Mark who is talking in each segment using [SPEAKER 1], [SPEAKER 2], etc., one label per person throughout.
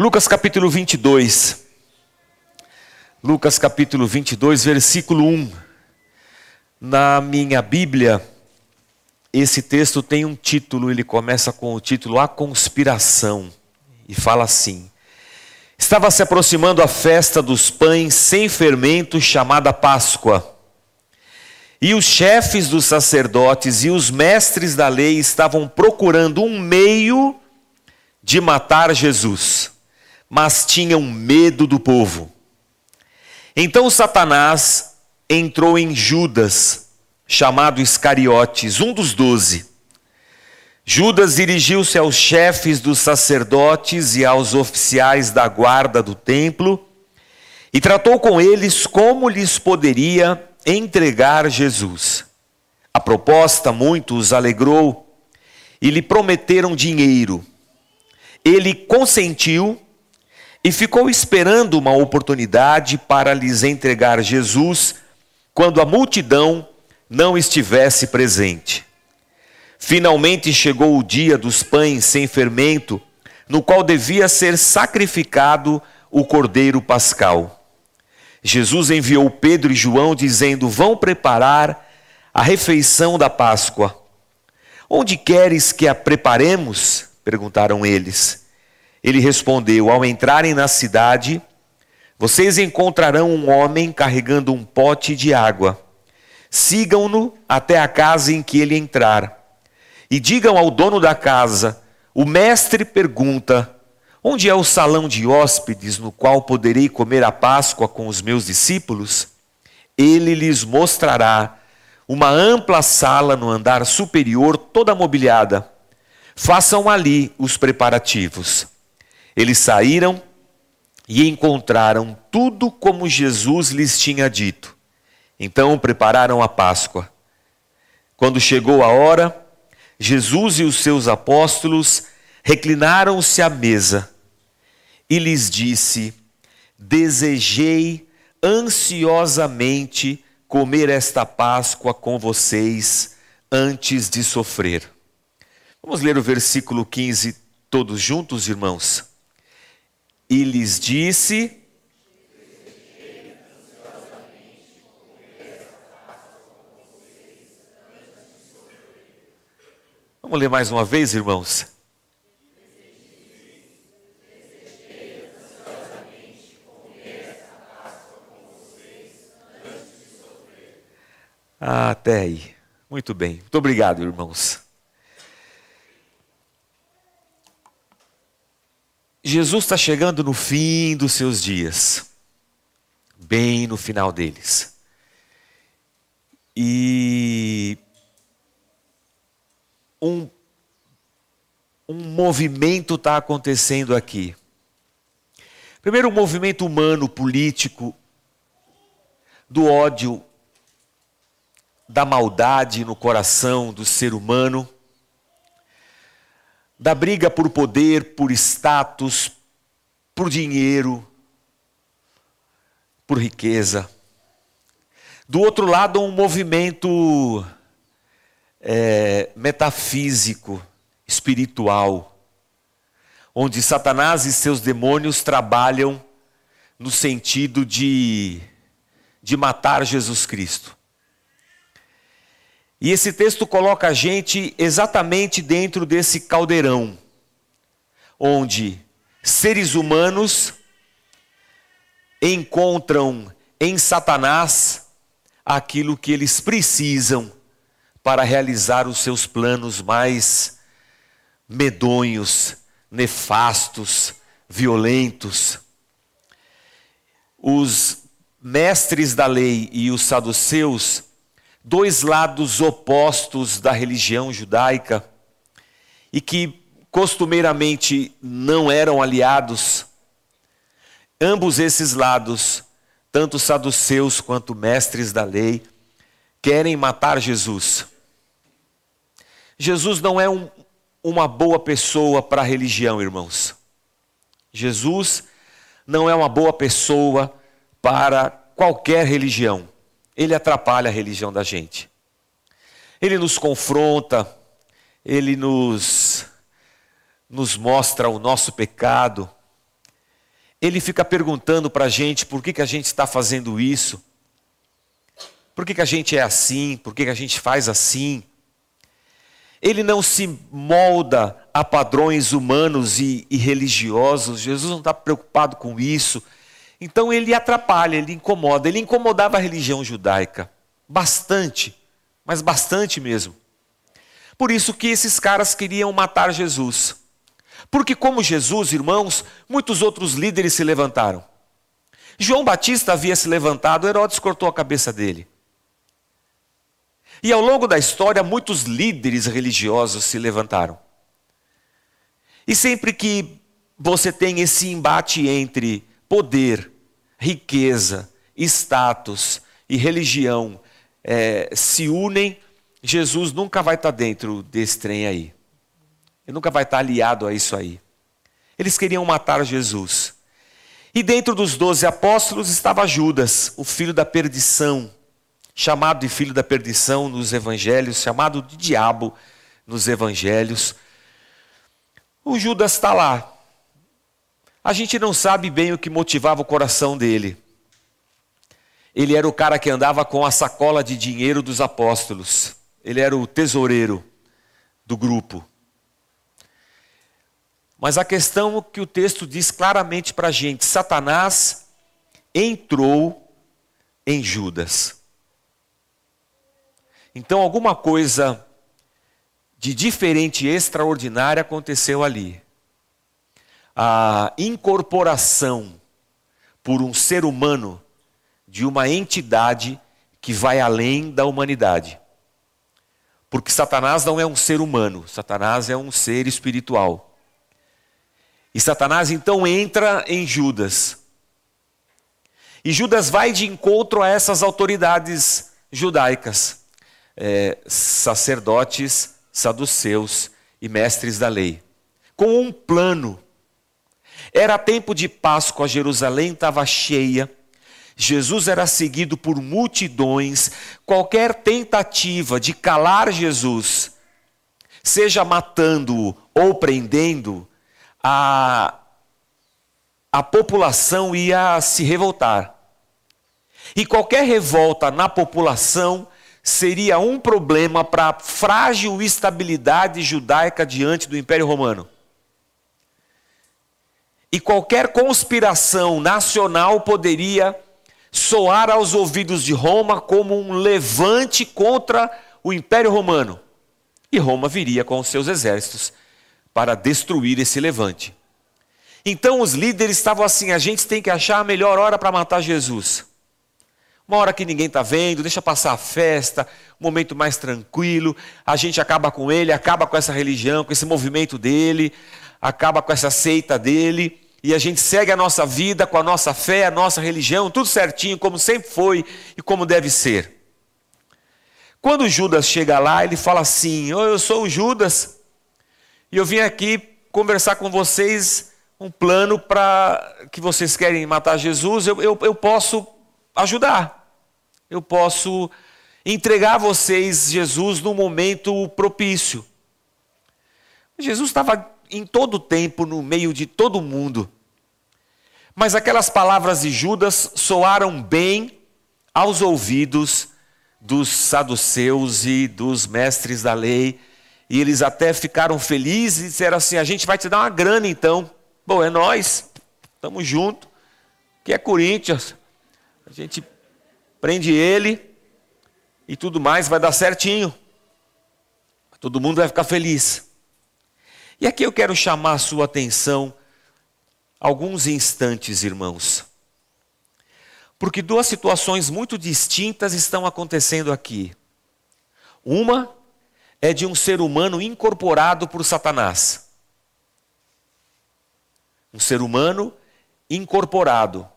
[SPEAKER 1] Lucas capítulo 22. Lucas capítulo 22, versículo 1. Na minha Bíblia, esse texto tem um título, ele começa com o título A Conspiração, e fala assim: Estava se aproximando a festa dos pães sem fermento, chamada Páscoa. E os chefes dos sacerdotes e os mestres da lei estavam procurando um meio de matar Jesus mas tinham medo do povo. Então Satanás entrou em Judas, chamado Iscariotes, um dos doze. Judas dirigiu-se aos chefes dos sacerdotes e aos oficiais da guarda do templo e tratou com eles como lhes poderia entregar Jesus. A proposta muito os alegrou e lhe prometeram dinheiro. Ele consentiu e ficou esperando uma oportunidade para lhes entregar Jesus quando a multidão não estivesse presente. Finalmente chegou o dia dos pães sem fermento, no qual devia ser sacrificado o cordeiro pascal. Jesus enviou Pedro e João dizendo: Vão preparar a refeição da Páscoa. Onde queres que a preparemos? perguntaram eles. Ele respondeu: Ao entrarem na cidade, vocês encontrarão um homem carregando um pote de água. Sigam-no até a casa em que ele entrar. E digam ao dono da casa: O mestre pergunta: Onde é o salão de hóspedes no qual poderei comer a Páscoa com os meus discípulos? Ele lhes mostrará uma ampla sala no andar superior, toda mobiliada. Façam ali os preparativos. Eles saíram e encontraram tudo como Jesus lhes tinha dito. Então prepararam a Páscoa. Quando chegou a hora, Jesus e os seus apóstolos reclinaram-se à mesa e lhes disse: Desejei ansiosamente comer esta Páscoa com vocês antes de sofrer. Vamos ler o versículo 15 todos juntos, irmãos? E lhes disse: Vamos ler mais uma vez, irmãos? Ah, até aí. Muito bem. Muito obrigado, irmãos. Jesus está chegando no fim dos seus dias, bem no final deles. E um, um movimento está acontecendo aqui. Primeiro, um movimento humano, político, do ódio, da maldade no coração do ser humano da briga por poder, por status, por dinheiro, por riqueza. Do outro lado, um movimento é, metafísico, espiritual, onde Satanás e seus demônios trabalham no sentido de, de matar Jesus Cristo. E esse texto coloca a gente exatamente dentro desse caldeirão, onde seres humanos encontram em Satanás aquilo que eles precisam para realizar os seus planos mais medonhos, nefastos, violentos. Os mestres da lei e os saduceus dois lados opostos da religião judaica e que costumeiramente não eram aliados. Ambos esses lados, tanto saduceus quanto mestres da lei, querem matar Jesus. Jesus não é um, uma boa pessoa para a religião, irmãos. Jesus não é uma boa pessoa para qualquer religião ele atrapalha a religião da gente. Ele nos confronta, ele nos, nos mostra o nosso pecado, ele fica perguntando para a gente por que, que a gente está fazendo isso, por que, que a gente é assim, por que, que a gente faz assim. Ele não se molda a padrões humanos e, e religiosos, Jesus não está preocupado com isso. Então ele atrapalha, ele incomoda. Ele incomodava a religião judaica bastante, mas bastante mesmo. Por isso que esses caras queriam matar Jesus. Porque, como Jesus, irmãos, muitos outros líderes se levantaram. João Batista havia se levantado, Herodes cortou a cabeça dele. E ao longo da história, muitos líderes religiosos se levantaram. E sempre que você tem esse embate entre poder, riqueza, status e religião é, se unem, Jesus nunca vai estar dentro desse trem aí. Ele nunca vai estar aliado a isso aí. Eles queriam matar Jesus. E dentro dos doze apóstolos estava Judas, o filho da perdição, chamado de filho da perdição nos evangelhos, chamado de diabo nos evangelhos. O Judas está lá. A gente não sabe bem o que motivava o coração dele. Ele era o cara que andava com a sacola de dinheiro dos apóstolos. Ele era o tesoureiro do grupo. Mas a questão que o texto diz claramente para a gente: Satanás entrou em Judas. Então, alguma coisa de diferente e extraordinária aconteceu ali. A incorporação por um ser humano de uma entidade que vai além da humanidade. Porque Satanás não é um ser humano, Satanás é um ser espiritual. E Satanás então entra em Judas. E Judas vai de encontro a essas autoridades judaicas, é, sacerdotes, saduceus e mestres da lei, com um plano. Era tempo de Páscoa, Jerusalém estava cheia, Jesus era seguido por multidões, qualquer tentativa de calar Jesus, seja matando-o ou prendendo, a, a população ia se revoltar. E qualquer revolta na população seria um problema para a frágil estabilidade judaica diante do Império Romano. E qualquer conspiração nacional poderia soar aos ouvidos de Roma como um levante contra o Império Romano. E Roma viria com os seus exércitos para destruir esse levante. Então os líderes estavam assim: a gente tem que achar a melhor hora para matar Jesus. Uma hora que ninguém está vendo, deixa passar a festa, um momento mais tranquilo, a gente acaba com ele, acaba com essa religião, com esse movimento dele, acaba com essa seita dele, e a gente segue a nossa vida com a nossa fé, a nossa religião, tudo certinho, como sempre foi e como deve ser. Quando Judas chega lá, ele fala assim: oh, Eu sou o Judas, e eu vim aqui conversar com vocês um plano para que vocês querem matar Jesus, eu, eu, eu posso ajudar. Eu posso entregar a vocês Jesus no momento propício. Jesus estava em todo tempo no meio de todo mundo. Mas aquelas palavras de Judas soaram bem aos ouvidos dos saduceus e dos mestres da lei e eles até ficaram felizes e disseram assim: a gente vai te dar uma grana então. Bom, é nós, estamos juntos. Que é Corinthians. A gente prende ele e tudo mais vai dar certinho. Todo mundo vai ficar feliz. E aqui eu quero chamar a sua atenção alguns instantes, irmãos. Porque duas situações muito distintas estão acontecendo aqui. Uma é de um ser humano incorporado por Satanás. Um ser humano incorporado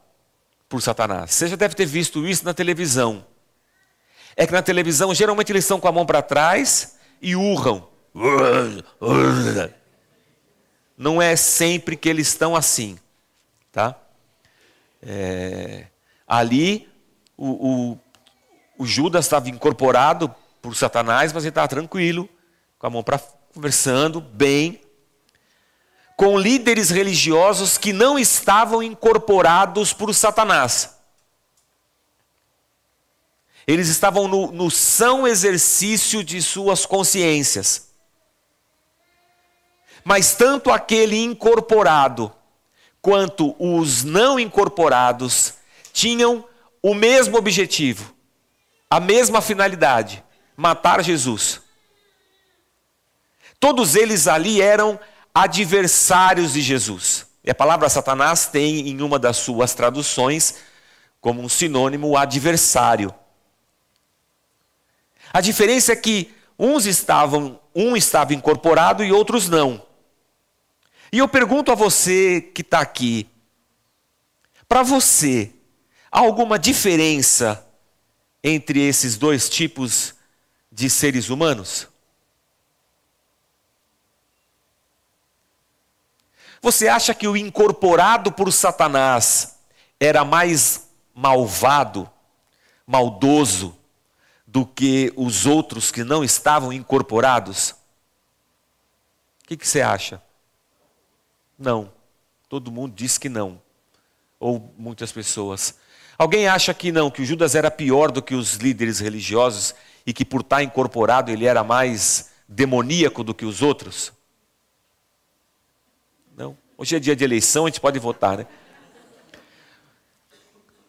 [SPEAKER 1] por Satanás. Você já deve ter visto isso na televisão. É que na televisão, geralmente eles estão com a mão para trás e urram. Não é sempre que eles estão assim, tá? É, ali, o, o, o Judas estava incorporado por Satanás, mas ele estava tranquilo, com a mão para conversando, bem. com líderes religiosos que não estavam incorporados por Satanás. Eles estavam no, no são exercício de suas consciências. Mas tanto aquele incorporado quanto os não incorporados tinham o mesmo objetivo, a mesma finalidade: matar Jesus. Todos eles ali eram adversários de Jesus. E a palavra Satanás tem em uma das suas traduções como um sinônimo adversário. A diferença é que uns estavam, um estava incorporado e outros não. E eu pergunto a você que está aqui, para você, há alguma diferença entre esses dois tipos de seres humanos? Você acha que o incorporado por Satanás era mais malvado, maldoso, do que os outros que não estavam incorporados? O que, que você acha? Não. Todo mundo diz que não. Ou muitas pessoas. Alguém acha que não, que o Judas era pior do que os líderes religiosos e que por estar incorporado ele era mais demoníaco do que os outros? Não. Hoje é dia de eleição, a gente pode votar, né?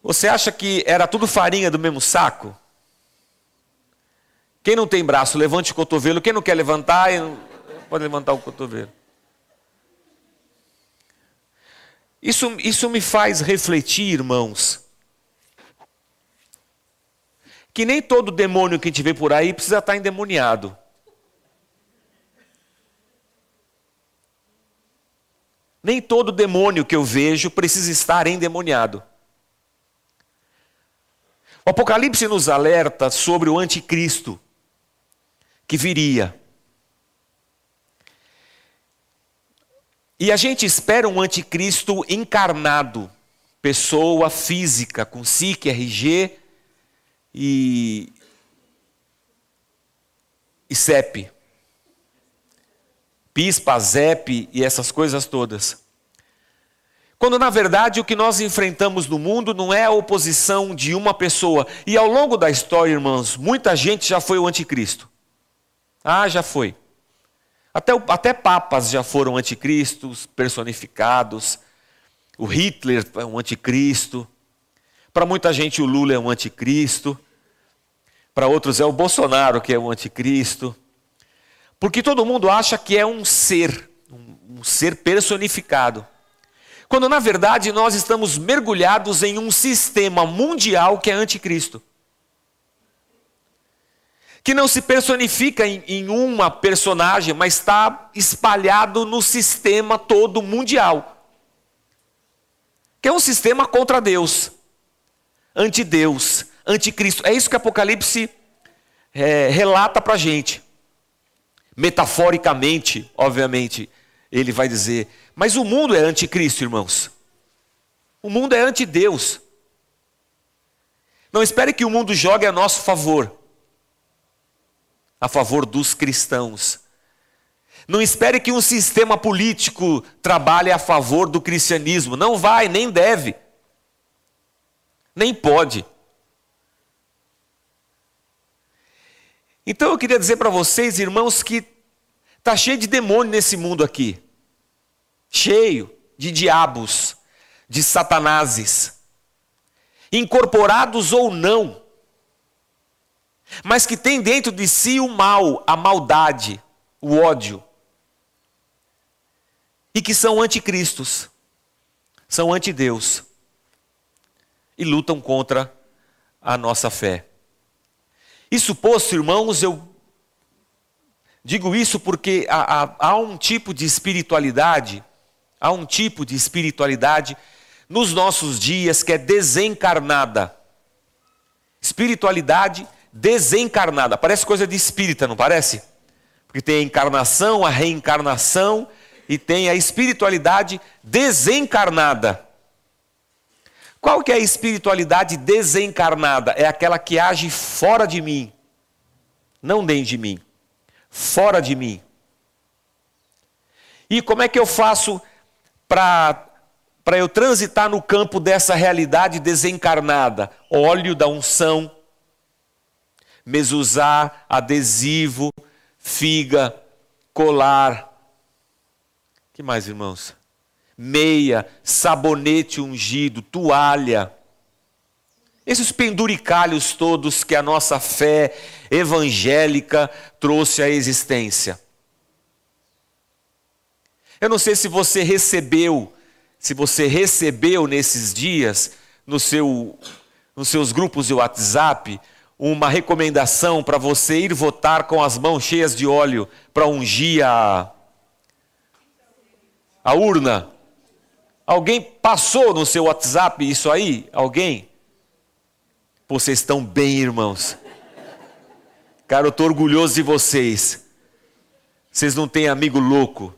[SPEAKER 1] Você acha que era tudo farinha do mesmo saco? Quem não tem braço, levante o cotovelo. Quem não quer levantar, pode levantar o cotovelo. Isso, isso me faz refletir, irmãos, que nem todo demônio que a gente vê por aí precisa estar endemoniado. Nem todo demônio que eu vejo precisa estar endemoniado. O Apocalipse nos alerta sobre o anticristo que viria. E a gente espera um anticristo encarnado, pessoa física, com SIC, RG e, e CEP. PISPA, ZEP e essas coisas todas. Quando na verdade o que nós enfrentamos no mundo não é a oposição de uma pessoa. E ao longo da história, irmãos, muita gente já foi o anticristo. Ah, já foi. Até, até papas já foram anticristos personificados. O Hitler é um anticristo. Para muita gente o Lula é um anticristo. Para outros é o Bolsonaro que é um anticristo. Porque todo mundo acha que é um ser, um, um ser personificado. Quando na verdade nós estamos mergulhados em um sistema mundial que é anticristo que não se personifica em, em uma personagem, mas está espalhado no sistema todo mundial. Que é um sistema contra Deus, anti-Deus, anticristo. É isso que Apocalipse é, relata para a gente. Metaforicamente, obviamente, ele vai dizer. Mas o mundo é anticristo, irmãos. O mundo é anti-Deus. Não espere que o mundo jogue a nosso favor a favor dos cristãos. Não espere que um sistema político trabalhe a favor do cristianismo. Não vai, nem deve. Nem pode. Então eu queria dizer para vocês, irmãos, que está cheio de demônio nesse mundo aqui. Cheio de diabos, de satanases. Incorporados ou não mas que tem dentro de si o mal, a maldade, o ódio. E que são anticristos, são antideus e lutam contra a nossa fé. Isso posto, irmãos, eu digo isso porque há, há, há um tipo de espiritualidade, há um tipo de espiritualidade nos nossos dias que é desencarnada. Espiritualidade desencarnada. Parece coisa de espírita, não parece? Porque tem a encarnação, a reencarnação e tem a espiritualidade desencarnada. Qual que é a espiritualidade desencarnada? É aquela que age fora de mim, não dentro de mim, fora de mim. E como é que eu faço para eu transitar no campo dessa realidade desencarnada? Óleo da unção, mezuzá, adesivo, figa, colar. Que mais, irmãos? Meia, sabonete ungido, toalha. Esses penduricalhos todos que a nossa fé evangélica trouxe à existência. Eu não sei se você recebeu, se você recebeu nesses dias no seu, nos seus grupos de WhatsApp uma recomendação para você ir votar com as mãos cheias de óleo para ungir a, a urna. Alguém passou no seu WhatsApp isso aí? Alguém? Vocês estão bem, irmãos. Cara, eu estou orgulhoso de vocês. Vocês não têm amigo louco.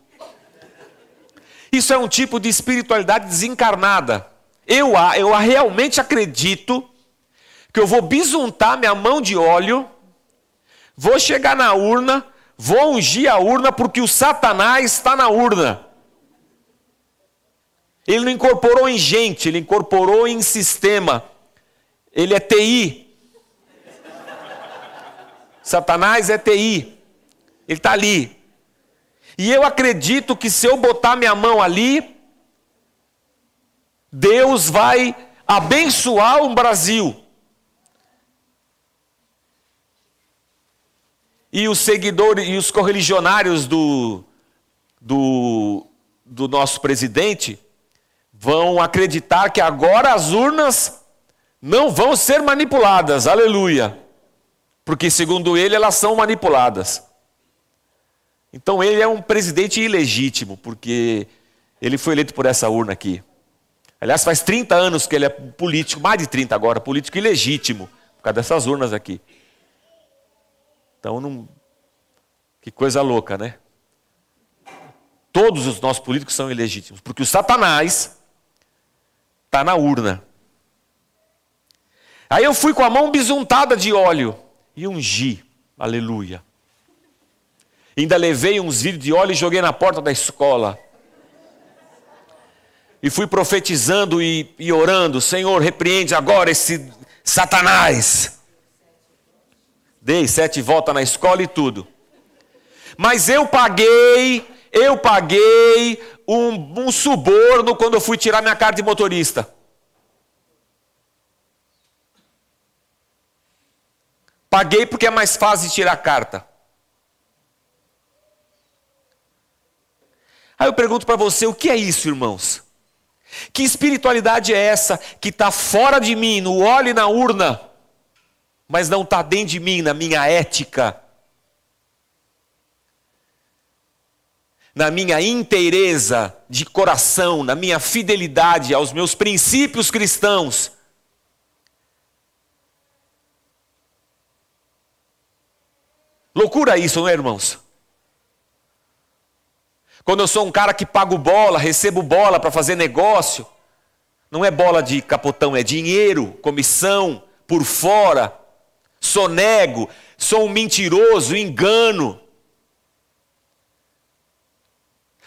[SPEAKER 1] Isso é um tipo de espiritualidade desencarnada. Eu, eu realmente acredito que eu vou bisuntar minha mão de óleo, vou chegar na urna, vou ungir a urna, porque o Satanás está na urna. Ele não incorporou em gente, ele incorporou em sistema. Ele é TI. Satanás é TI. Ele está ali. E eu acredito que se eu botar minha mão ali, Deus vai abençoar o Brasil. E os seguidores e os correligionários do, do, do nosso presidente vão acreditar que agora as urnas não vão ser manipuladas, aleluia. Porque, segundo ele, elas são manipuladas. Então, ele é um presidente ilegítimo, porque ele foi eleito por essa urna aqui. Aliás, faz 30 anos que ele é político, mais de 30 agora, político ilegítimo, por causa dessas urnas aqui. Então, não... que coisa louca, né? Todos os nossos políticos são ilegítimos, porque o Satanás está na urna. Aí eu fui com a mão bisuntada de óleo e ungi, aleluia. Ainda levei uns vidros de óleo e joguei na porta da escola. E fui profetizando e, e orando: Senhor, repreende agora esse Satanás. Dei sete voltas na escola e tudo. Mas eu paguei, eu paguei um, um suborno quando eu fui tirar minha carta de motorista. Paguei porque é mais fácil de tirar a carta. Aí eu pergunto para você: o que é isso, irmãos? Que espiritualidade é essa que está fora de mim, no óleo e na urna? Mas não está dentro de mim, na minha ética, na minha inteireza de coração, na minha fidelidade aos meus princípios cristãos. Loucura isso, não é, irmãos? Quando eu sou um cara que pago bola, recebo bola para fazer negócio, não é bola de capotão, é dinheiro, comissão, por fora sonego, sou um mentiroso, engano.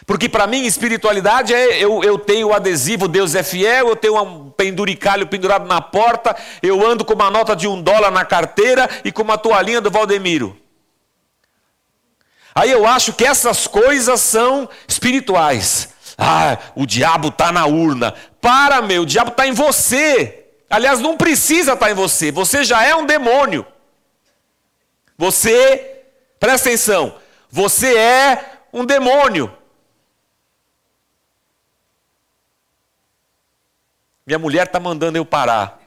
[SPEAKER 1] Porque para mim, espiritualidade é eu, eu tenho o adesivo Deus é fiel, eu tenho um penduricalho pendurado na porta, eu ando com uma nota de um dólar na carteira e com uma toalhinha do Valdemiro. Aí eu acho que essas coisas são espirituais. Ah, o diabo está na urna. Para, meu, o diabo está em você. Aliás, não precisa estar em você, você já é um demônio. Você, presta atenção, você é um demônio. Minha mulher está mandando eu parar.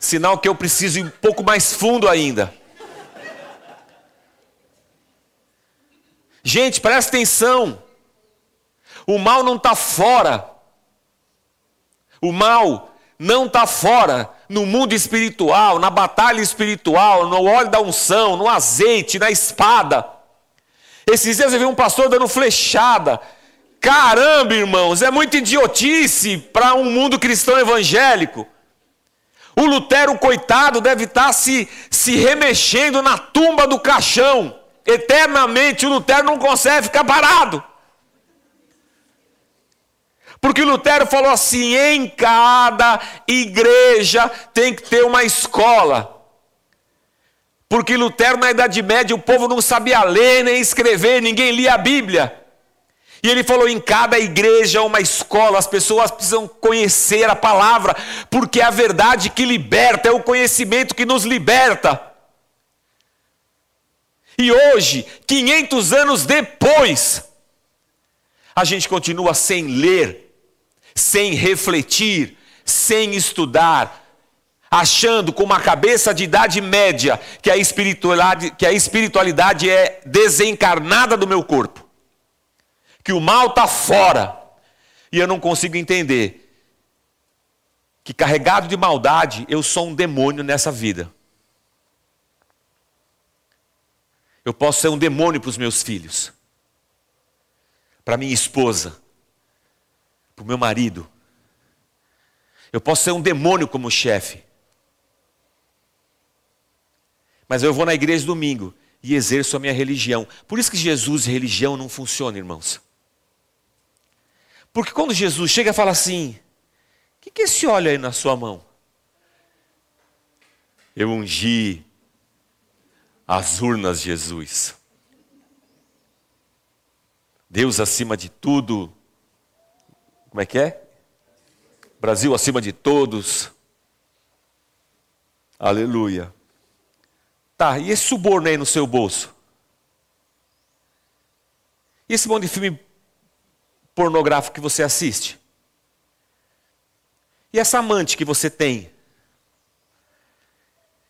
[SPEAKER 1] Sinal que eu preciso ir um pouco mais fundo ainda. Gente, presta atenção. O mal não está fora. O mal não está fora no mundo espiritual, na batalha espiritual, no óleo da unção, no azeite, na espada. Esses dias eu vi um pastor dando flechada. Caramba, irmãos, é muita idiotice para um mundo cristão evangélico. O Lutero, coitado, deve estar tá se, se remexendo na tumba do caixão, Eternamente o Lutero não consegue ficar parado. Porque Lutero falou assim: em cada igreja tem que ter uma escola. Porque Lutero, na Idade Média, o povo não sabia ler nem escrever, ninguém lia a Bíblia. E ele falou: em cada igreja, uma escola, as pessoas precisam conhecer a palavra, porque é a verdade que liberta, é o conhecimento que nos liberta. E hoje, 500 anos depois, a gente continua sem ler, sem refletir, sem estudar, achando com uma cabeça de idade média que a espiritualidade, que a espiritualidade é desencarnada do meu corpo, que o mal está fora, e eu não consigo entender que carregado de maldade eu sou um demônio nessa vida. Eu posso ser um demônio para os meus filhos, para minha esposa, para o meu marido. Eu posso ser um demônio como chefe. Mas eu vou na igreja domingo e exerço a minha religião. Por isso que Jesus e religião não funciona, irmãos. Porque quando Jesus chega e fala assim: O que, que é esse óleo aí na sua mão? Eu ungi as urnas, Jesus. Deus acima de tudo. Como é que é? Brasil acima de todos. Aleluia. Tá, e esse suborno aí no seu bolso? E esse monte de filme pornográfico que você assiste? E essa amante que você tem?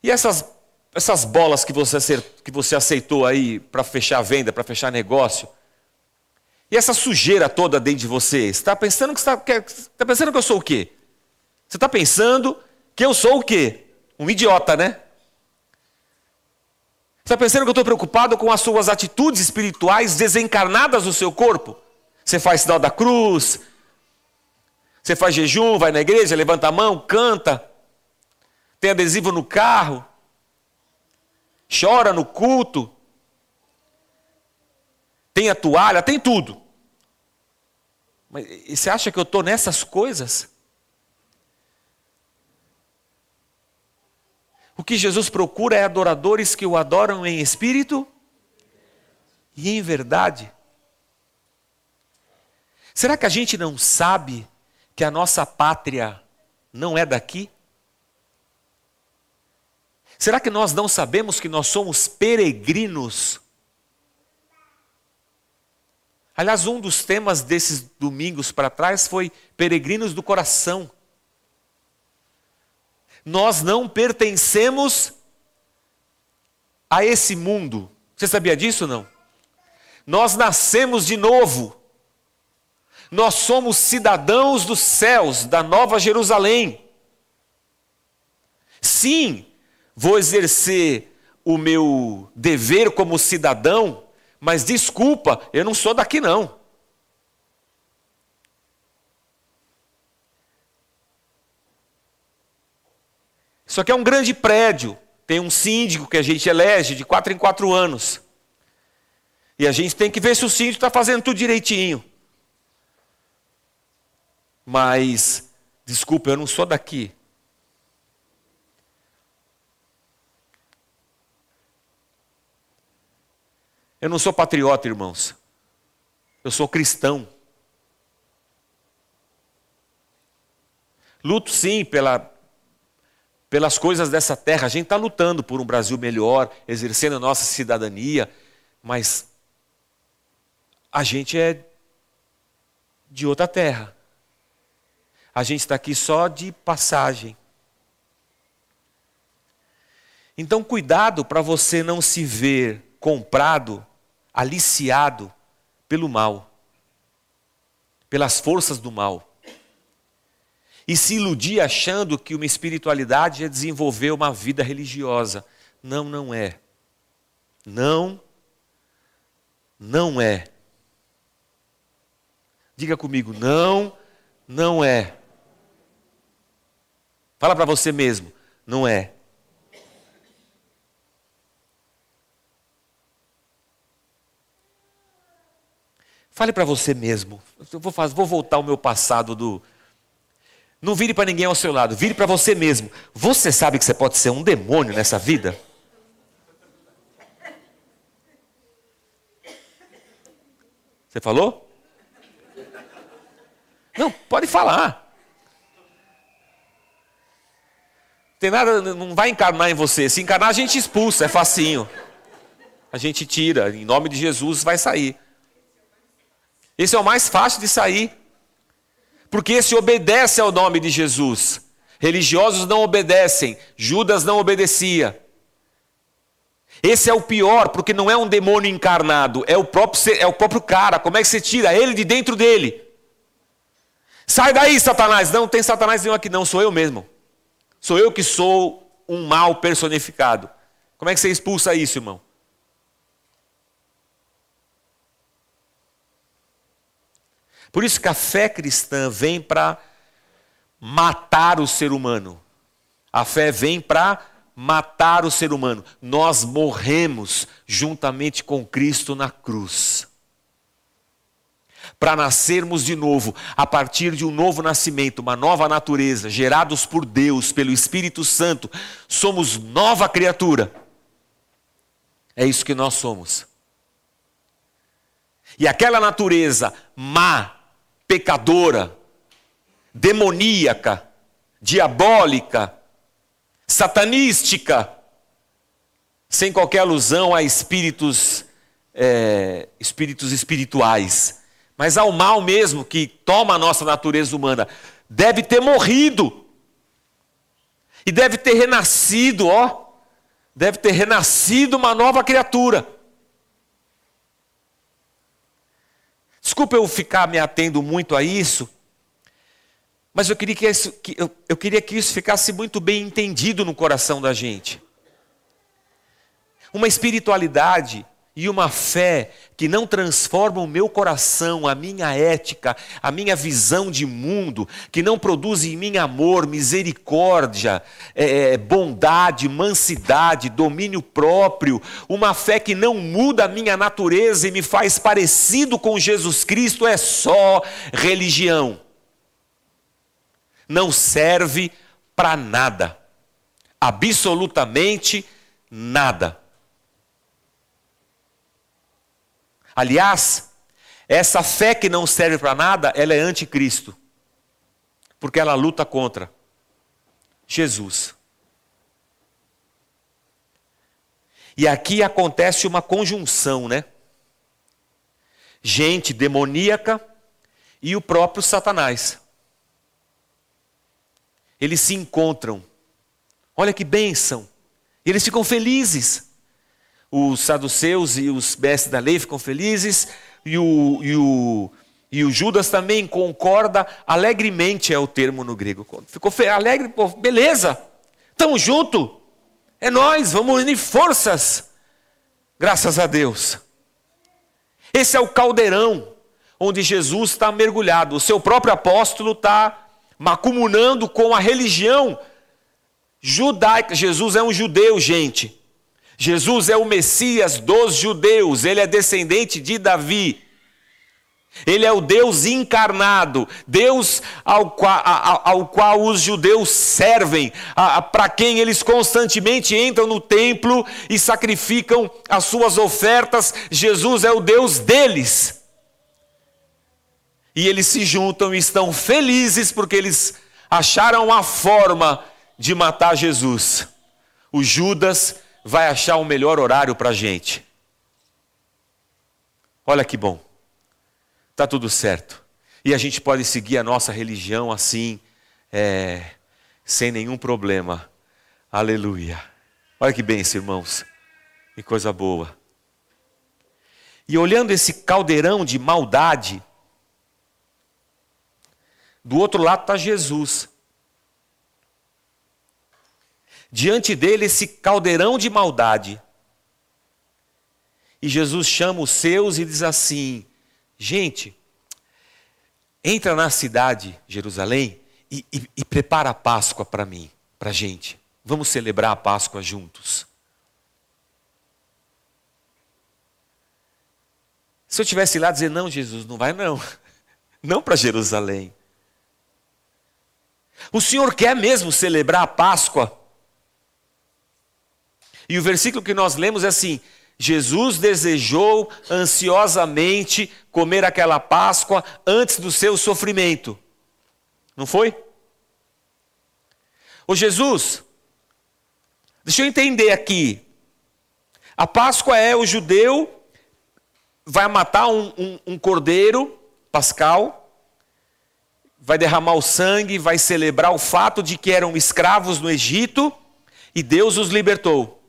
[SPEAKER 1] E essas essas bolas que você, que você aceitou aí para fechar venda, para fechar negócio, e essa sujeira toda dentro de você, você está pensando que está tá pensando que eu sou o quê? Você está pensando que eu sou o quê? Um idiota, né? Você está pensando que eu estou preocupado com as suas atitudes espirituais desencarnadas no seu corpo? Você faz sinal da cruz, você faz jejum, vai na igreja, levanta a mão, canta, tem adesivo no carro chora no culto, tem a toalha, tem tudo. Mas você acha que eu estou nessas coisas? O que Jesus procura é adoradores que o adoram em espírito e em verdade. Será que a gente não sabe que a nossa pátria não é daqui? Será que nós não sabemos que nós somos peregrinos? Aliás, um dos temas desses domingos para trás foi peregrinos do coração. Nós não pertencemos a esse mundo. Você sabia disso não? Nós nascemos de novo. Nós somos cidadãos dos céus, da Nova Jerusalém. Sim, vou exercer o meu dever como cidadão, mas desculpa, eu não sou daqui não. Isso aqui é um grande prédio, tem um síndico que a gente elege de quatro em quatro anos. E a gente tem que ver se o síndico está fazendo tudo direitinho. Mas, desculpa, eu não sou daqui. Eu não sou patriota, irmãos. Eu sou cristão. Luto sim pela, pelas coisas dessa terra. A gente está lutando por um Brasil melhor, exercendo a nossa cidadania, mas a gente é de outra terra. A gente está aqui só de passagem. Então, cuidado para você não se ver comprado aliciado pelo mal, pelas forças do mal. E se iludir achando que uma espiritualidade é desenvolver uma vida religiosa. Não, não é. Não, não é. Diga comigo, não, não é. Fala para você mesmo, não é. Fale para você mesmo. Eu vou, fazer, vou voltar ao meu passado do. Não vire para ninguém ao seu lado, vire para você mesmo. Você sabe que você pode ser um demônio nessa vida? Você falou? Não, pode falar. Tem nada, não vai encarnar em você. Se encarnar, a gente expulsa, é facinho. A gente tira, em nome de Jesus vai sair. Esse é o mais fácil de sair. Porque esse obedece ao nome de Jesus. Religiosos não obedecem, Judas não obedecia. Esse é o pior, porque não é um demônio encarnado, é o próprio, é o próprio cara. Como é que você tira ele de dentro dele? Sai daí, Satanás. Não tem Satanás nenhum aqui, não, sou eu mesmo. Sou eu que sou um mal personificado. Como é que você expulsa isso, irmão? Por isso que a fé cristã vem para matar o ser humano. A fé vem para matar o ser humano. Nós morremos juntamente com Cristo na cruz. Para nascermos de novo, a partir de um novo nascimento, uma nova natureza, gerados por Deus, pelo Espírito Santo, somos nova criatura. É isso que nós somos. E aquela natureza má, pecadora, demoníaca, diabólica, satanística, sem qualquer alusão a espíritos, é, espíritos espirituais, mas ao mal mesmo que toma a nossa natureza humana, deve ter morrido. E deve ter renascido, ó, deve ter renascido uma nova criatura. Desculpa eu ficar me atendo muito a isso, mas eu queria que isso, que, eu, eu queria que isso ficasse muito bem entendido no coração da gente. Uma espiritualidade e uma fé que não transforma o meu coração, a minha ética, a minha visão de mundo, que não produz em mim amor, misericórdia, é, é, bondade, mansidade, domínio próprio, uma fé que não muda a minha natureza e me faz parecido com Jesus Cristo, é só religião. Não serve para nada, absolutamente nada. Aliás, essa fé que não serve para nada, ela é anticristo. Porque ela luta contra Jesus. E aqui acontece uma conjunção, né? Gente demoníaca e o próprio Satanás. Eles se encontram. Olha que bênção. Eles ficam felizes os saduceus e os mestres da lei ficam felizes, e o, e o, e o Judas também concorda alegremente, é o termo no grego. Ficou alegre, pô, beleza, estamos juntos, é nós, vamos unir forças, graças a Deus. Esse é o caldeirão onde Jesus está mergulhado, o seu próprio apóstolo está macumunando com a religião judaica. Jesus é um judeu, gente. Jesus é o Messias dos judeus, ele é descendente de Davi. Ele é o Deus encarnado, Deus ao qual, ao qual os judeus servem, para quem eles constantemente entram no templo e sacrificam as suas ofertas. Jesus é o Deus deles. E eles se juntam e estão felizes porque eles acharam a forma de matar Jesus. O Judas vai achar o melhor horário para a gente. Olha que bom. Está tudo certo. E a gente pode seguir a nossa religião assim, é, sem nenhum problema. Aleluia. Olha que benção, irmãos. Que coisa boa. E olhando esse caldeirão de maldade, do outro lado está Jesus. Diante dele esse caldeirão de maldade. E Jesus chama os seus e diz assim: gente, entra na cidade, Jerusalém, e, e, e prepara a Páscoa para mim, para a gente. Vamos celebrar a Páscoa juntos. Se eu tivesse lá dizer, não, Jesus, não vai não. Não para Jerusalém. O Senhor quer mesmo celebrar a Páscoa? E o versículo que nós lemos é assim: Jesus desejou ansiosamente comer aquela Páscoa antes do seu sofrimento. Não foi? Ô Jesus, deixa eu entender aqui. A Páscoa é o judeu vai matar um, um, um cordeiro pascal, vai derramar o sangue, vai celebrar o fato de que eram escravos no Egito e Deus os libertou.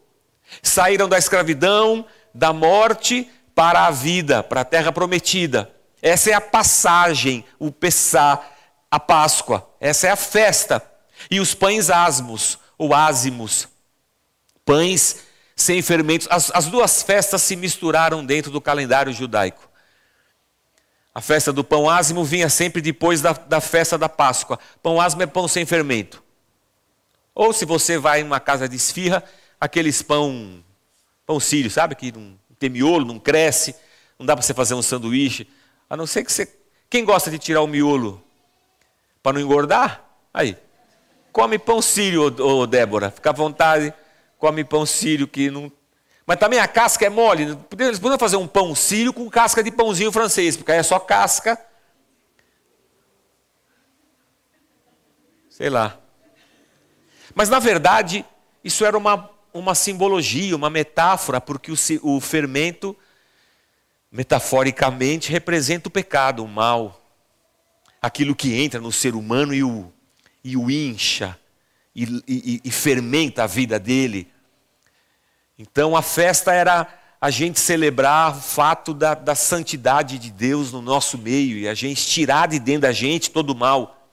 [SPEAKER 1] Saíram da escravidão, da morte para a vida, para a terra prometida. Essa é a passagem, o Pessá, a Páscoa. Essa é a festa. E os pães asmos, ou ázimos, pães sem fermentos. As, as duas festas se misturaram dentro do calendário judaico. A festa do pão ázimo vinha sempre depois da, da festa da Páscoa. Pão ázimo é pão sem fermento. Ou se você vai em uma casa de esfirra, aqueles pão, pão sírio, sabe? Que não tem miolo, não cresce, não dá para você fazer um sanduíche. A não ser que você. Quem gosta de tirar o miolo para não engordar? Aí. Come pão sírio, ô, ô Débora. Fica à vontade come pão sírio que não. Mas também a casca é mole. Eles poderiam fazer um pão sírio com casca de pãozinho francês, porque aí é só casca. Sei lá. Mas na verdade, isso era uma, uma simbologia, uma metáfora, porque o, o fermento, metaforicamente, representa o pecado, o mal. Aquilo que entra no ser humano e o, e o incha e, e, e fermenta a vida dele. Então a festa era a gente celebrar o fato da, da, santidade de Deus no nosso meio e a gente tirar de dentro da gente todo o mal.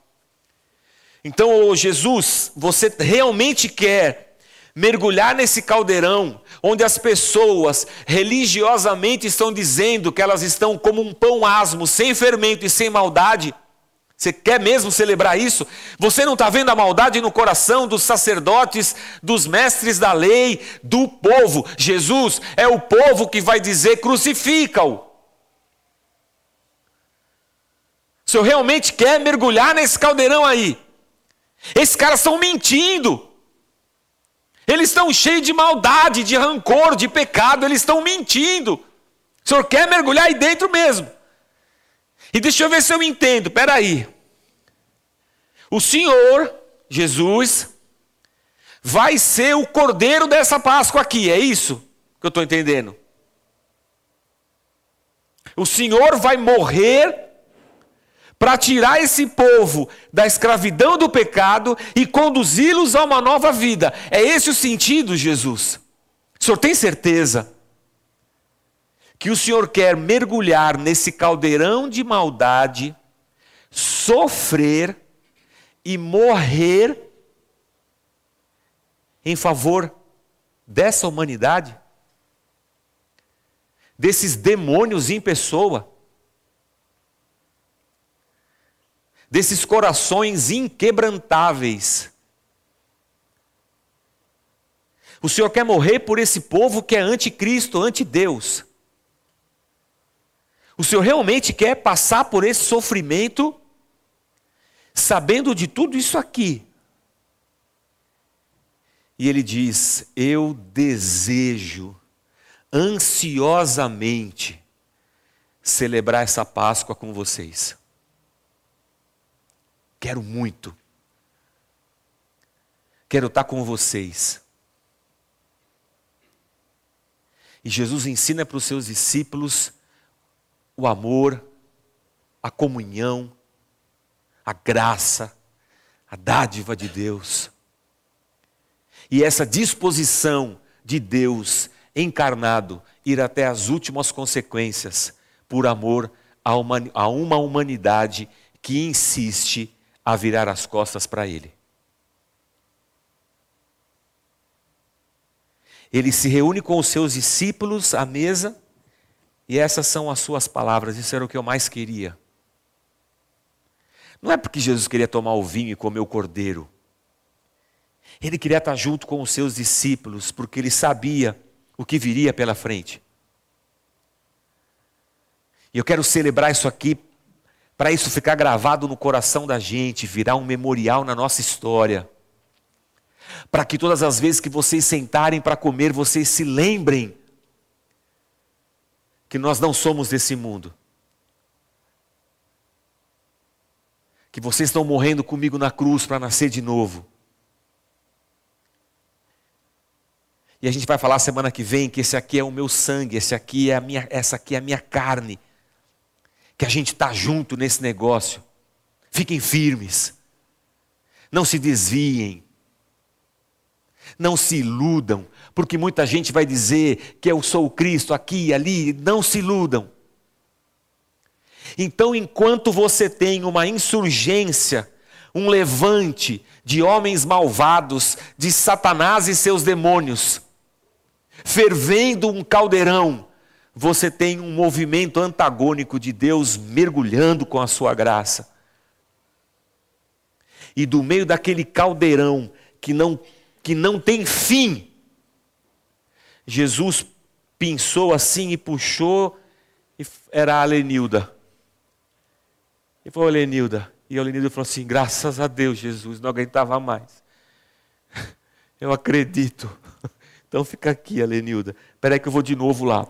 [SPEAKER 1] Então, oh Jesus, você realmente quer mergulhar nesse caldeirão onde as pessoas religiosamente estão dizendo que elas estão como um pão asmo, sem fermento e sem maldade? Você quer mesmo celebrar isso? Você não está vendo a maldade no coração dos sacerdotes, dos mestres da lei, do povo. Jesus é o povo que vai dizer: crucifica-o. O senhor realmente quer mergulhar nesse caldeirão aí? Esses caras estão mentindo. Eles estão cheios de maldade, de rancor, de pecado, eles estão mentindo. O senhor quer mergulhar aí dentro mesmo. E deixa eu ver se eu entendo, peraí. O Senhor, Jesus, vai ser o cordeiro dessa Páscoa aqui, é isso que eu estou entendendo? O Senhor vai morrer para tirar esse povo da escravidão do pecado e conduzi-los a uma nova vida. É esse o sentido, Jesus. O senhor tem certeza? que o Senhor quer mergulhar nesse caldeirão de maldade, sofrer e morrer em favor dessa humanidade, desses demônios em pessoa, desses corações inquebrantáveis. O Senhor quer morrer por esse povo que é anticristo, anti-Deus. O Senhor realmente quer passar por esse sofrimento, sabendo de tudo isso aqui. E ele diz: Eu desejo ansiosamente celebrar essa Páscoa com vocês. Quero muito. Quero estar com vocês. E Jesus ensina para os seus discípulos o amor, a comunhão, a graça, a dádiva de Deus. E essa disposição de Deus encarnado ir até as últimas consequências por amor a uma, a uma humanidade que insiste a virar as costas para Ele. Ele se reúne com os seus discípulos à mesa e essas são as suas palavras, isso era o que eu mais queria. Não é porque Jesus queria tomar o vinho e comer o cordeiro. Ele queria estar junto com os seus discípulos, porque ele sabia o que viria pela frente. E eu quero celebrar isso aqui, para isso ficar gravado no coração da gente, virar um memorial na nossa história. Para que todas as vezes que vocês sentarem para comer, vocês se lembrem que nós não somos desse mundo. Que vocês estão morrendo comigo na cruz para nascer de novo. E a gente vai falar semana que vem que esse aqui é o meu sangue, esse aqui é a minha, essa aqui é a minha carne. Que a gente está junto nesse negócio. Fiquem firmes. Não se desviem. Não se iludam, porque muita gente vai dizer que eu sou o Cristo aqui e ali. Não se iludam. Então, enquanto você tem uma insurgência, um levante de homens malvados, de Satanás e seus demônios, fervendo um caldeirão, você tem um movimento antagônico de Deus mergulhando com a sua graça. E do meio daquele caldeirão que não, que não tem fim, Jesus pinçou assim e puxou, e era a Lenilda. E foi a Lenilda. E a Lenilda falou assim: graças a Deus, Jesus, não aguentava mais. Eu acredito. Então fica aqui, Alenilda. Espera aí que eu vou de novo lá.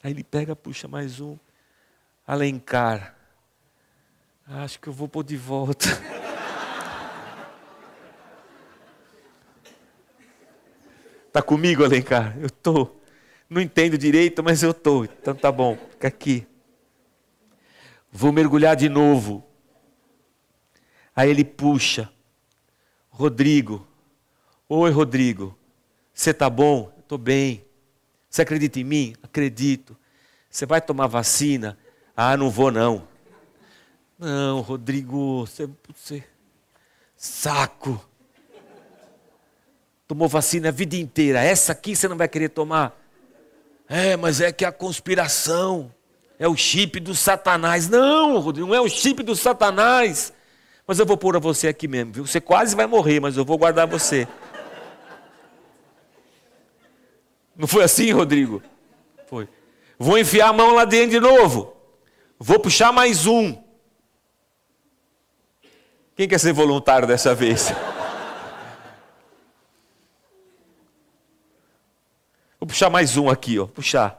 [SPEAKER 1] Aí ele pega, puxa mais um. Alencar. Acho que eu vou pôr de volta. Tá comigo, Alencar? Eu tô. Não entendo direito, mas eu tô. Então tá bom, fica aqui. Vou mergulhar de novo. Aí ele puxa. Rodrigo, Oi, Rodrigo. Você está bom? Estou bem. Você acredita em mim? Acredito. Você vai tomar vacina? Ah, não vou não. Não, Rodrigo, você, você... saco. Tomou vacina a vida inteira. Essa aqui você não vai querer tomar? É, mas é que a conspiração é o chip do Satanás. Não, Rodrigo, não é o chip do Satanás. Mas eu vou pôr a você aqui mesmo, viu? Você quase vai morrer, mas eu vou guardar você. Não foi assim, Rodrigo? Foi. Vou enfiar a mão lá dentro de novo. Vou puxar mais um. Quem quer ser voluntário dessa vez? Vou puxar mais um aqui, ó. Puxar.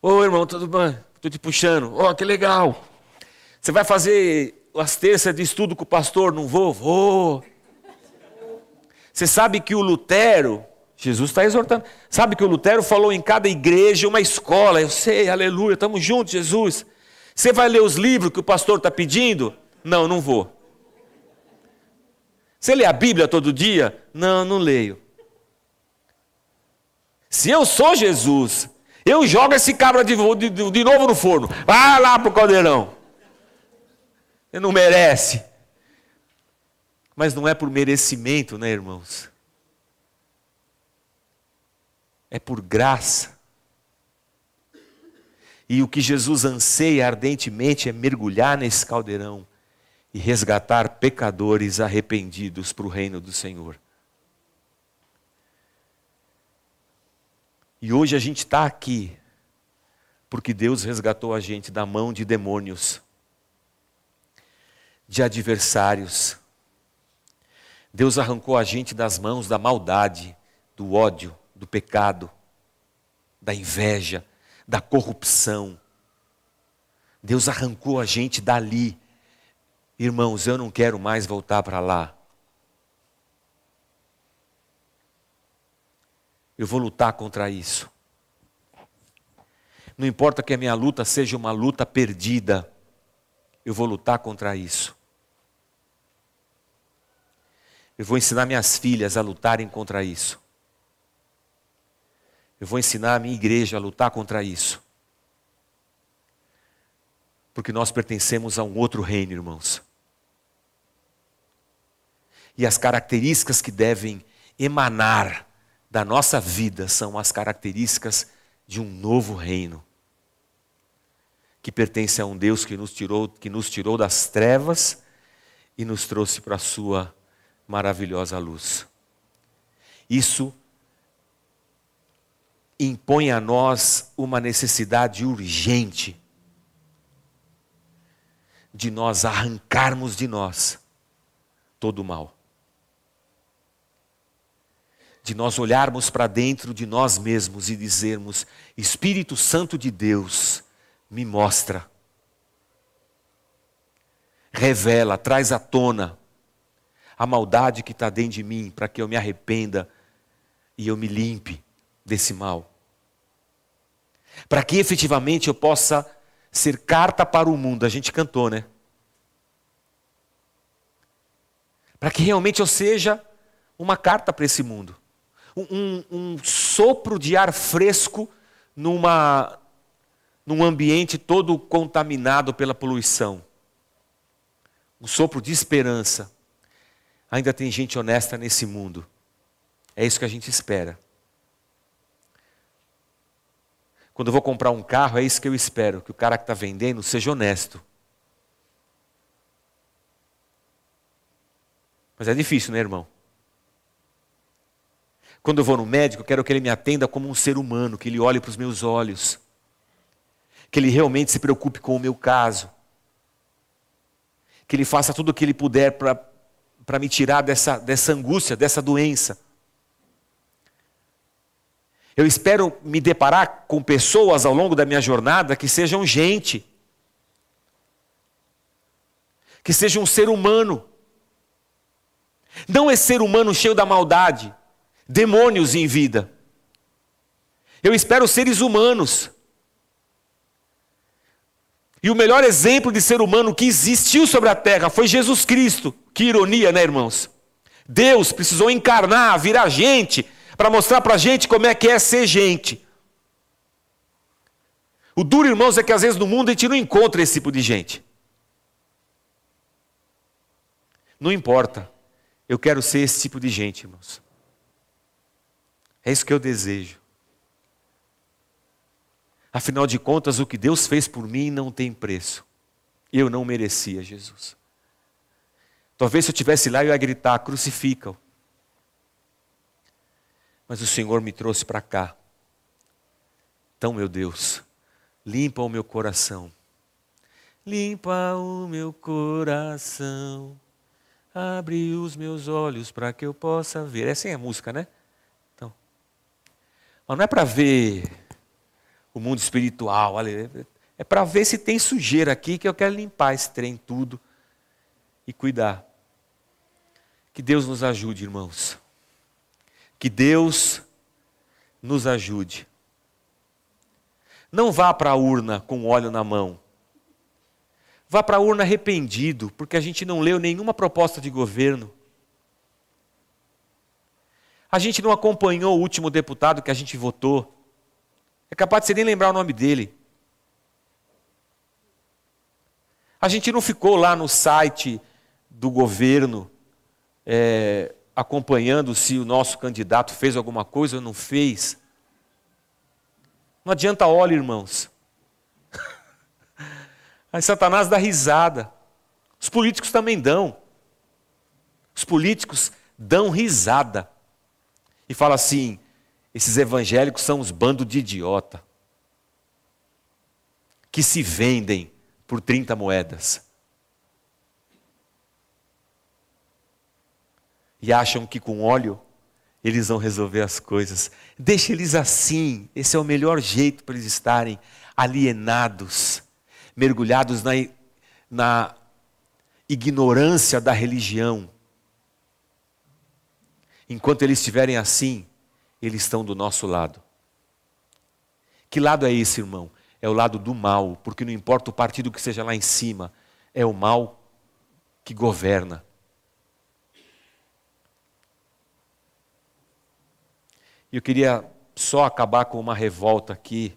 [SPEAKER 1] Ô irmão, tudo bem? Estou te puxando. Ó, oh, que legal. Você vai fazer as terças de estudo com o pastor? Não vou? Vou. Você sabe que o Lutero, Jesus está exortando. Sabe que o Lutero falou em cada igreja uma escola. Eu sei, aleluia, estamos juntos, Jesus. Você vai ler os livros que o pastor está pedindo? Não, não vou. Você lê a Bíblia todo dia? Não, não leio. Se eu sou Jesus, eu jogo esse cabra de, de, de novo no forno. Vai lá para o caldeirão. Ele não merece. Mas não é por merecimento, né, irmãos? É por graça. E o que Jesus anseia ardentemente é mergulhar nesse caldeirão e resgatar pecadores arrependidos para o reino do Senhor. E hoje a gente está aqui porque Deus resgatou a gente da mão de demônios, de adversários. Deus arrancou a gente das mãos da maldade, do ódio, do pecado, da inveja, da corrupção. Deus arrancou a gente dali. Irmãos, eu não quero mais voltar para lá. Eu vou lutar contra isso. Não importa que a minha luta seja uma luta perdida, eu vou lutar contra isso. Eu vou ensinar minhas filhas a lutarem contra isso. Eu vou ensinar a minha igreja a lutar contra isso. Porque nós pertencemos a um outro reino, irmãos. E as características que devem emanar da nossa vida são as características de um novo reino. Que pertence a um Deus que nos tirou, que nos tirou das trevas e nos trouxe para a sua maravilhosa luz. Isso impõe a nós uma necessidade urgente de nós arrancarmos de nós todo o mal. De nós olharmos para dentro de nós mesmos e dizermos: Espírito Santo de Deus, me mostra, revela, traz à tona a maldade que está dentro de mim, para que eu me arrependa e eu me limpe desse mal. Para que efetivamente eu possa ser carta para o mundo. A gente cantou, né? Para que realmente eu seja uma carta para esse mundo. Um, um, um, sopro de ar fresco numa, num ambiente todo contaminado pela poluição. Um sopro de esperança. Ainda tem gente honesta nesse mundo. É isso que a gente espera. Quando eu vou comprar um carro, é isso que eu espero, que o cara que está vendendo seja honesto. Mas é difícil, né, irmão? Quando eu vou no médico, eu quero que ele me atenda como um ser humano, que ele olhe para os meus olhos, que ele realmente se preocupe com o meu caso, que ele faça tudo o que ele puder para me tirar dessa, dessa angústia, dessa doença. Eu espero me deparar com pessoas ao longo da minha jornada que sejam gente, que sejam um ser humano. Não é ser humano cheio da maldade, demônios em vida. Eu espero seres humanos. E o melhor exemplo de ser humano que existiu sobre a terra foi Jesus Cristo. Que ironia, né, irmãos? Deus precisou encarnar, virar gente para mostrar para a gente como é que é ser gente. O duro, irmãos, é que às vezes no mundo a gente não encontra esse tipo de gente. Não importa. Eu quero ser esse tipo de gente, irmãos. É isso que eu desejo. Afinal de contas, o que Deus fez por mim não tem preço. Eu não merecia Jesus. Talvez se eu estivesse lá, eu ia gritar: crucifica-o mas o Senhor me trouxe para cá. Então, meu Deus, limpa o meu coração. Limpa o meu coração. Abre os meus olhos para que eu possa ver. Essa é a música, né? Então. Mas não é para ver o mundo espiritual, é para ver se tem sujeira aqui que eu quero limpar esse trem tudo e cuidar. Que Deus nos ajude, irmãos. Que Deus nos ajude. Não vá para a urna com óleo na mão. Vá para a urna arrependido, porque a gente não leu nenhuma proposta de governo. A gente não acompanhou o último deputado que a gente votou. É capaz de você nem lembrar o nome dele. A gente não ficou lá no site do governo é, acompanhando se o nosso candidato fez alguma coisa ou não fez. Não adianta óleo, irmãos. Aí Satanás dá risada. Os políticos também dão. Os políticos dão risada. E fala assim: esses evangélicos são uns bandos de idiota. Que se vendem por 30 moedas. E acham que com óleo eles vão resolver as coisas. Deixe eles assim, esse é o melhor jeito para eles estarem alienados, mergulhados na, na ignorância da religião. Enquanto eles estiverem assim, eles estão do nosso lado. Que lado é esse, irmão? É o lado do mal, porque não importa o partido que seja lá em cima, é o mal que governa. Eu queria só acabar com uma revolta aqui,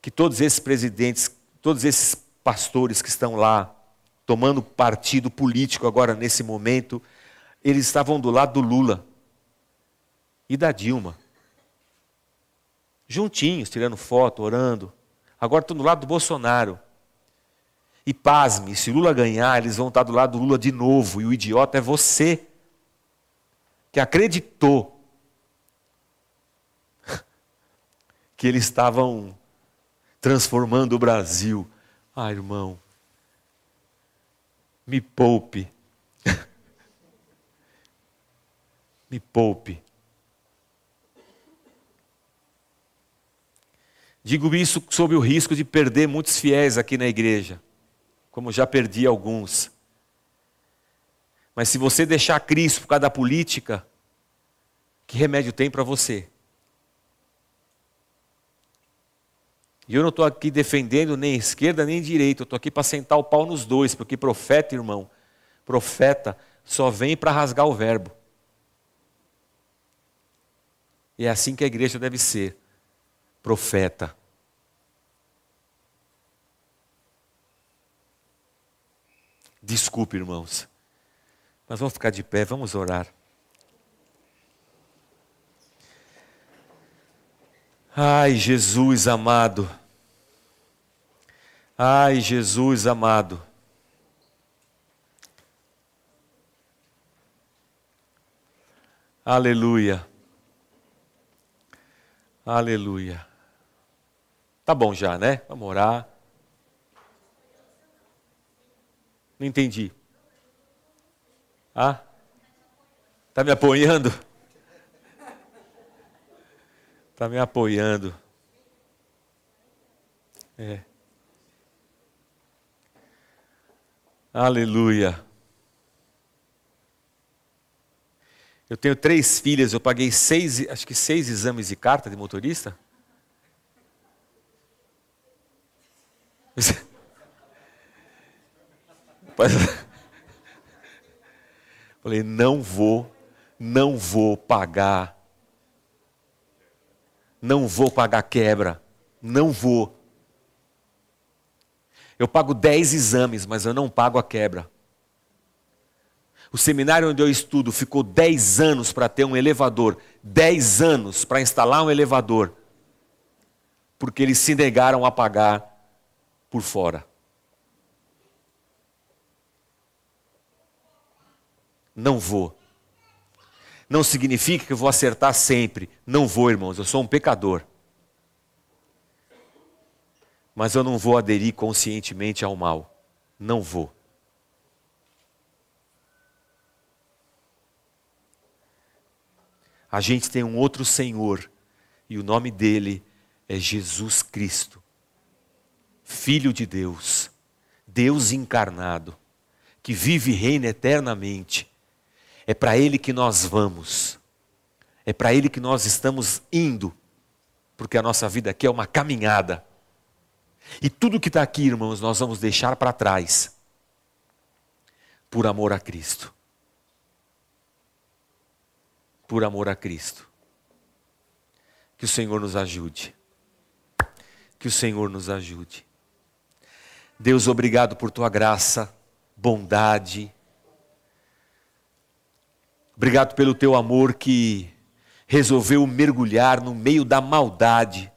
[SPEAKER 1] que todos esses presidentes, todos esses pastores que estão lá, tomando partido político agora nesse momento, eles estavam do lado do Lula e da Dilma. Juntinhos, tirando foto, orando. Agora estão do lado do Bolsonaro. E pasme, se Lula ganhar, eles vão estar do lado do Lula de novo. E o idiota é você, que acreditou que eles estavam transformando o Brasil. Ah, irmão, me poupe. me poupe. Digo isso sob o risco de perder muitos fiéis aqui na igreja, como já perdi alguns. Mas se você deixar Cristo por causa da política, que remédio tem para você? E eu não estou aqui defendendo nem esquerda nem direita, eu estou aqui para sentar o pau nos dois, porque profeta, irmão, profeta só vem para rasgar o verbo. E é assim que a igreja deve ser: profeta. Desculpe, irmãos, mas vamos ficar de pé, vamos orar. Ai, Jesus amado. Ai, Jesus amado. Aleluia. Aleluia. Tá bom já, né? Vamos orar. Não entendi. Ah? Tá me apoiando? Está me apoiando. É. Aleluia. Eu tenho três filhas, eu paguei seis, acho que seis exames de carta de motorista. Falei, não vou, não vou pagar não vou pagar quebra, não vou. Eu pago 10 exames, mas eu não pago a quebra. O seminário onde eu estudo ficou 10 anos para ter um elevador, 10 anos para instalar um elevador, porque eles se negaram a pagar por fora. Não vou não significa que eu vou acertar sempre. Não vou, irmãos, eu sou um pecador. Mas eu não vou aderir conscientemente ao mal. Não vou. A gente tem um outro Senhor, e o nome dele é Jesus Cristo, Filho de Deus, Deus encarnado, que vive e reina eternamente é para Ele que nós vamos. É para Ele que nós estamos indo. Porque a nossa vida aqui é uma caminhada. E tudo que está aqui, irmãos, nós vamos deixar para trás. Por amor a Cristo. Por amor a Cristo. Que o Senhor nos ajude. Que o Senhor nos ajude. Deus, obrigado por tua graça, bondade, Obrigado pelo teu amor que resolveu mergulhar no meio da maldade.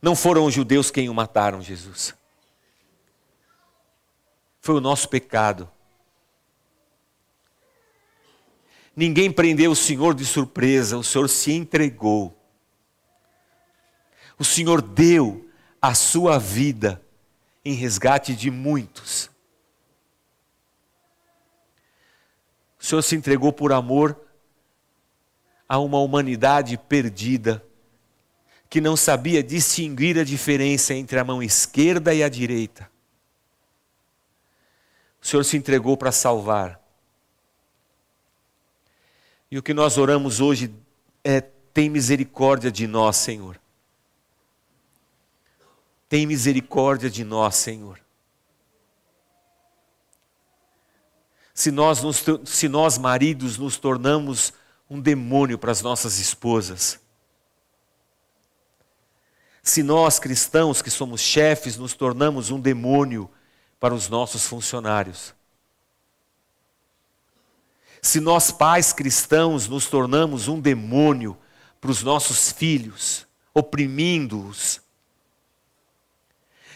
[SPEAKER 1] Não foram os judeus quem o mataram, Jesus. Foi o nosso pecado. Ninguém prendeu o Senhor de surpresa, o Senhor se entregou. O Senhor deu a sua vida em resgate de muitos. O Senhor se entregou por amor a uma humanidade perdida, que não sabia distinguir a diferença entre a mão esquerda e a direita. O Senhor se entregou para salvar. E o que nós oramos hoje é: tem misericórdia de nós, Senhor. Tem misericórdia de nós, Senhor. Se nós, nos, se nós maridos nos tornamos um demônio para as nossas esposas. Se nós cristãos que somos chefes nos tornamos um demônio para os nossos funcionários. Se nós pais cristãos nos tornamos um demônio para os nossos filhos, oprimindo-os,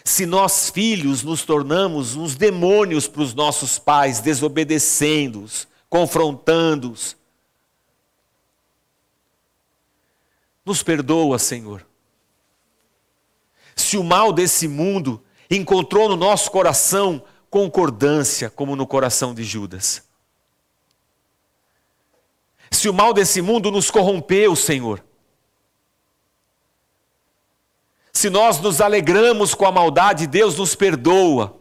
[SPEAKER 1] se nós filhos nos tornamos uns demônios para os nossos pais, desobedecendo-os, confrontando-os. Nos perdoa, Senhor. Se o mal desse mundo encontrou no nosso coração concordância, como no coração de Judas. Se o mal desse mundo nos corrompeu, Senhor. Se nós nos alegramos com a maldade, Deus nos perdoa.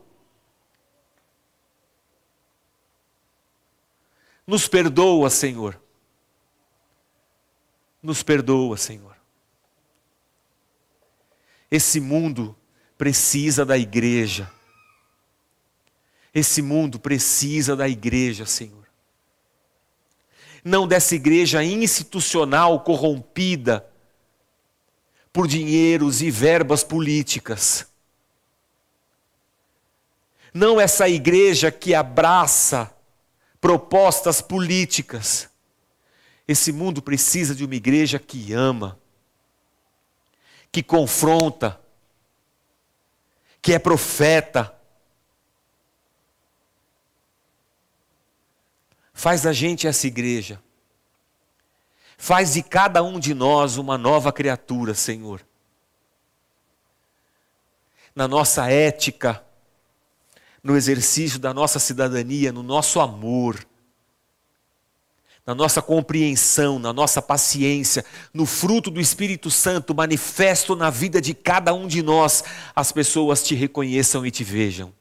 [SPEAKER 1] Nos perdoa, Senhor. Nos perdoa, Senhor. Esse mundo precisa da igreja. Esse mundo precisa da igreja, Senhor. Não dessa igreja institucional corrompida por dinheiros e verbas políticas. Não essa igreja que abraça propostas políticas. Esse mundo precisa de uma igreja que ama, que confronta, que é profeta. Faz da gente essa igreja. Faz de cada um de nós uma nova criatura, Senhor. Na nossa ética, no exercício da nossa cidadania, no nosso amor, na nossa compreensão, na nossa paciência, no fruto do Espírito Santo manifesto na vida de cada um de nós, as pessoas te reconheçam e te vejam.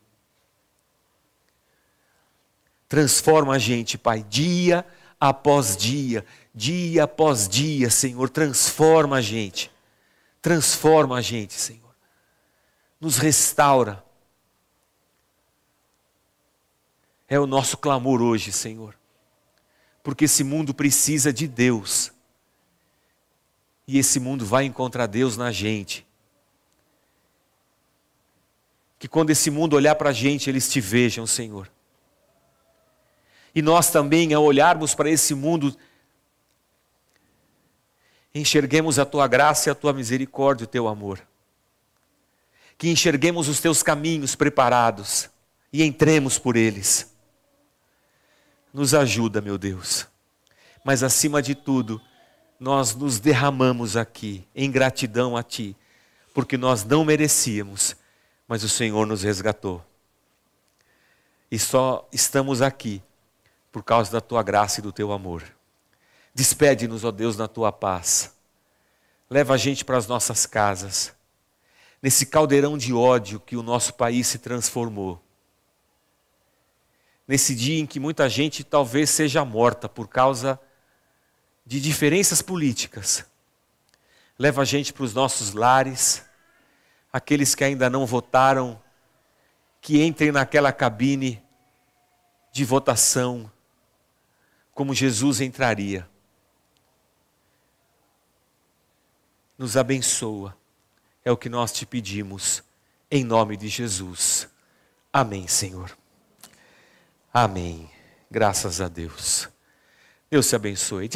[SPEAKER 1] Transforma a gente, Pai, dia após dia, dia após dia, Senhor, transforma a gente. Transforma a gente, Senhor. Nos restaura É o nosso clamor hoje, Senhor. Porque esse mundo precisa de Deus. E esse mundo vai encontrar Deus na gente. Que quando esse mundo olhar para a gente, eles te vejam, Senhor. E nós também, ao olharmos para esse mundo, enxerguemos a tua graça e a tua misericórdia, o teu amor. Que enxerguemos os teus caminhos preparados e entremos por eles. Nos ajuda, meu Deus. Mas acima de tudo, nós nos derramamos aqui em gratidão a Ti, porque nós não merecíamos, mas o Senhor nos resgatou. E só estamos aqui por causa da Tua graça e do Teu amor. Despede-nos, ó Deus, na Tua paz. Leva a gente para as nossas casas, nesse caldeirão de ódio que o nosso país se transformou nesse dia em que muita gente talvez seja morta por causa de diferenças políticas. Leva a gente para os nossos lares, aqueles que ainda não votaram, que entrem naquela cabine de votação, como Jesus entraria. Nos abençoa, é o que nós te pedimos, em nome de Jesus. Amém, Senhor. Amém. Graças a Deus. Deus te abençoe.